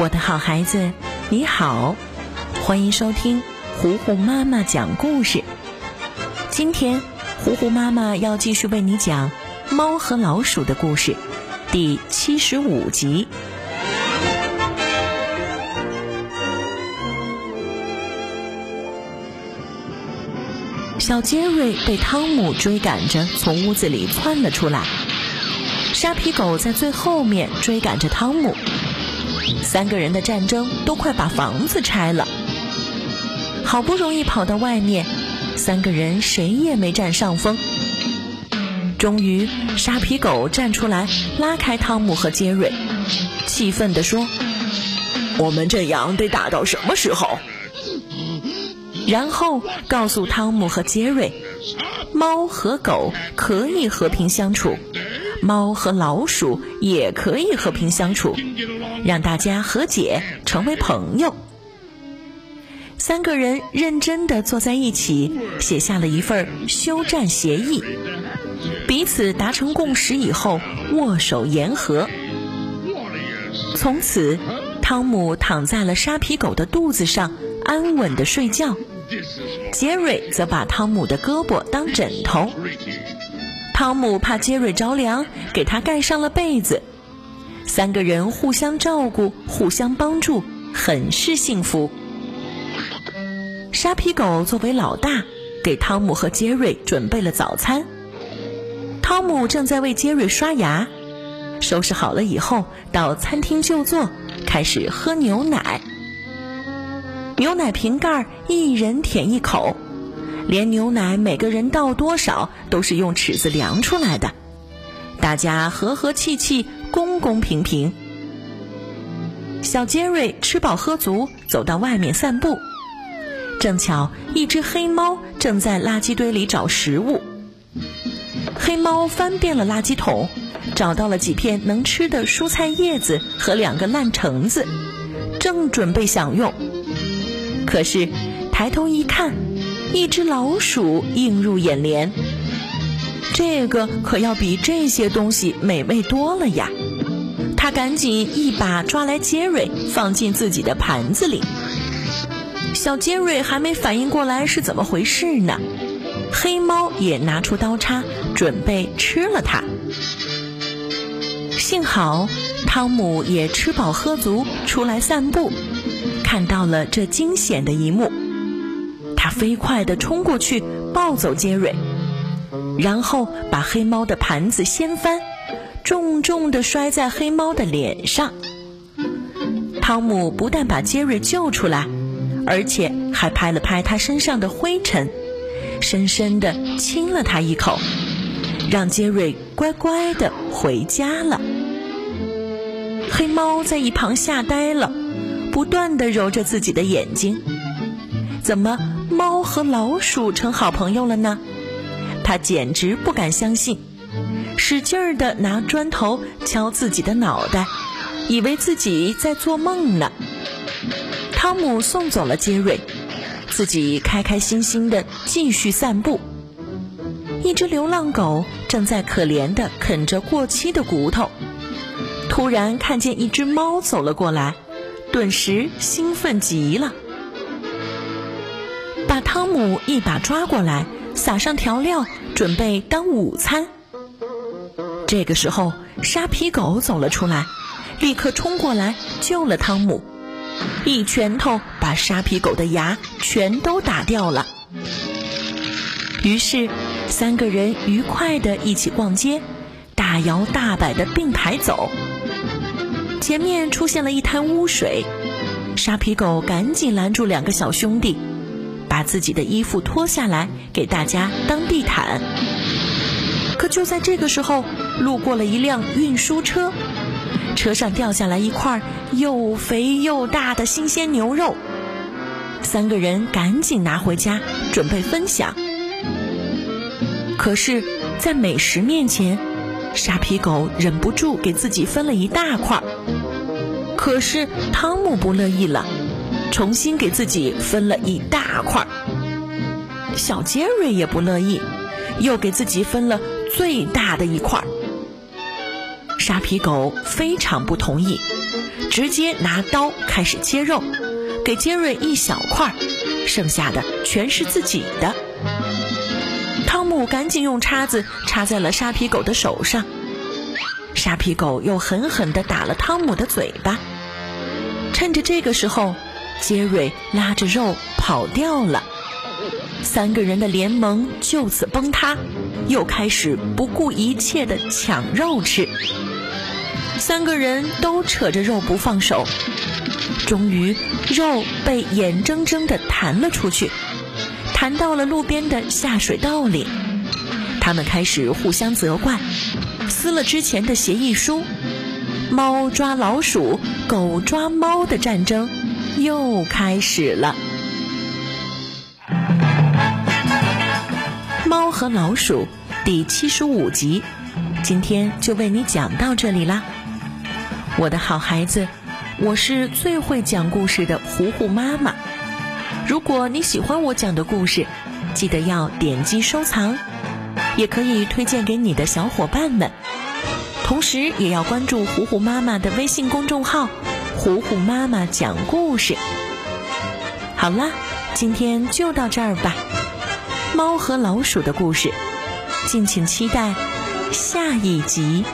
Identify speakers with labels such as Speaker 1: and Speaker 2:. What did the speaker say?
Speaker 1: 我的好孩子，你好，欢迎收听糊糊妈妈讲故事。今天，糊糊妈妈要继续为你讲《猫和老鼠》的故事，第七十五集。小杰瑞被汤姆追赶着从屋子里窜了出来，沙皮狗在最后面追赶着汤姆。三个人的战争都快把房子拆了，好不容易跑到外面，三个人谁也没占上风。终于，沙皮狗站出来拉开汤姆和杰瑞，气愤地说：“
Speaker 2: 我们这样得打到什么时候？”
Speaker 1: 然后告诉汤姆和杰瑞，猫和狗可以和平相处。猫和老鼠也可以和平相处，让大家和解，成为朋友。三个人认真的坐在一起，写下了一份休战协议。彼此达成共识以后，握手言和。从此，汤姆躺在了沙皮狗的肚子上，安稳的睡觉。杰瑞则把汤姆的胳膊当枕头。汤姆怕杰瑞着凉，给他盖上了被子。三个人互相照顾，互相帮助，很是幸福。沙皮狗作为老大，给汤姆和杰瑞准备了早餐。汤姆正在为杰瑞刷牙，收拾好了以后，到餐厅就坐，开始喝牛奶。牛奶瓶盖一人舔一口。连牛奶每个人倒多少都是用尺子量出来的，大家和和气气，公公平平。小杰瑞吃饱喝足，走到外面散步，正巧一只黑猫正在垃圾堆里找食物。黑猫翻遍了垃圾桶，找到了几片能吃的蔬菜叶子和两个烂橙子，正准备享用，可是抬头一看。一只老鼠映入眼帘，这个可要比这些东西美味多了呀！他赶紧一把抓来杰瑞，放进自己的盘子里。小杰瑞还没反应过来是怎么回事呢，黑猫也拿出刀叉，准备吃了它。幸好汤姆也吃饱喝足，出来散步，看到了这惊险的一幕。飞快地冲过去抱走杰瑞，然后把黑猫的盘子掀翻，重重地摔在黑猫的脸上。汤姆不但把杰瑞救出来，而且还拍了拍他身上的灰尘，深深地亲了他一口，让杰瑞乖乖地回家了。黑猫在一旁吓呆了，不断地揉着自己的眼睛，怎么？猫和老鼠成好朋友了呢，他简直不敢相信，使劲儿的拿砖头敲自己的脑袋，以为自己在做梦呢。汤姆送走了杰瑞，自己开开心心的继续散步。一只流浪狗正在可怜的啃着过期的骨头，突然看见一只猫走了过来，顿时兴奋极了。汤姆一把抓过来，撒上调料，准备当午餐。这个时候，沙皮狗走了出来，立刻冲过来救了汤姆，一拳头把沙皮狗的牙全都打掉了。于是，三个人愉快的一起逛街，大摇大摆的并排走。前面出现了一滩污水，沙皮狗赶紧拦住两个小兄弟。把自己的衣服脱下来给大家当地毯。可就在这个时候，路过了一辆运输车，车上掉下来一块又肥又大的新鲜牛肉。三个人赶紧拿回家准备分享。可是，在美食面前，沙皮狗忍不住给自己分了一大块。可是汤姆不乐意了。重新给自己分了一大块，小杰瑞也不乐意，又给自己分了最大的一块。沙皮狗非常不同意，直接拿刀开始切肉，给杰瑞一小块，剩下的全是自己的。汤姆赶紧用叉子插在了沙皮狗的手上，沙皮狗又狠狠地打了汤姆的嘴巴。趁着这个时候，杰瑞拉着肉跑掉了。三个人的联盟就此崩塌，又开始不顾一切的抢肉吃。三个人都扯着肉不放手，终于肉被眼睁睁的弹了出去，弹到了路边的下水道里。他们开始互相责怪，撕了之前的协议书。猫抓老鼠，狗抓猫的战争又开始了。猫和老鼠第七十五集，今天就为你讲到这里啦，我的好孩子，我是最会讲故事的糊糊妈妈。如果你喜欢我讲的故事，记得要点击收藏，也可以推荐给你的小伙伴们，同时也要关注糊糊妈妈的微信公众号“糊糊妈妈讲故事”。好啦，今天就到这儿吧。猫和老鼠的故事，敬请期待下一集。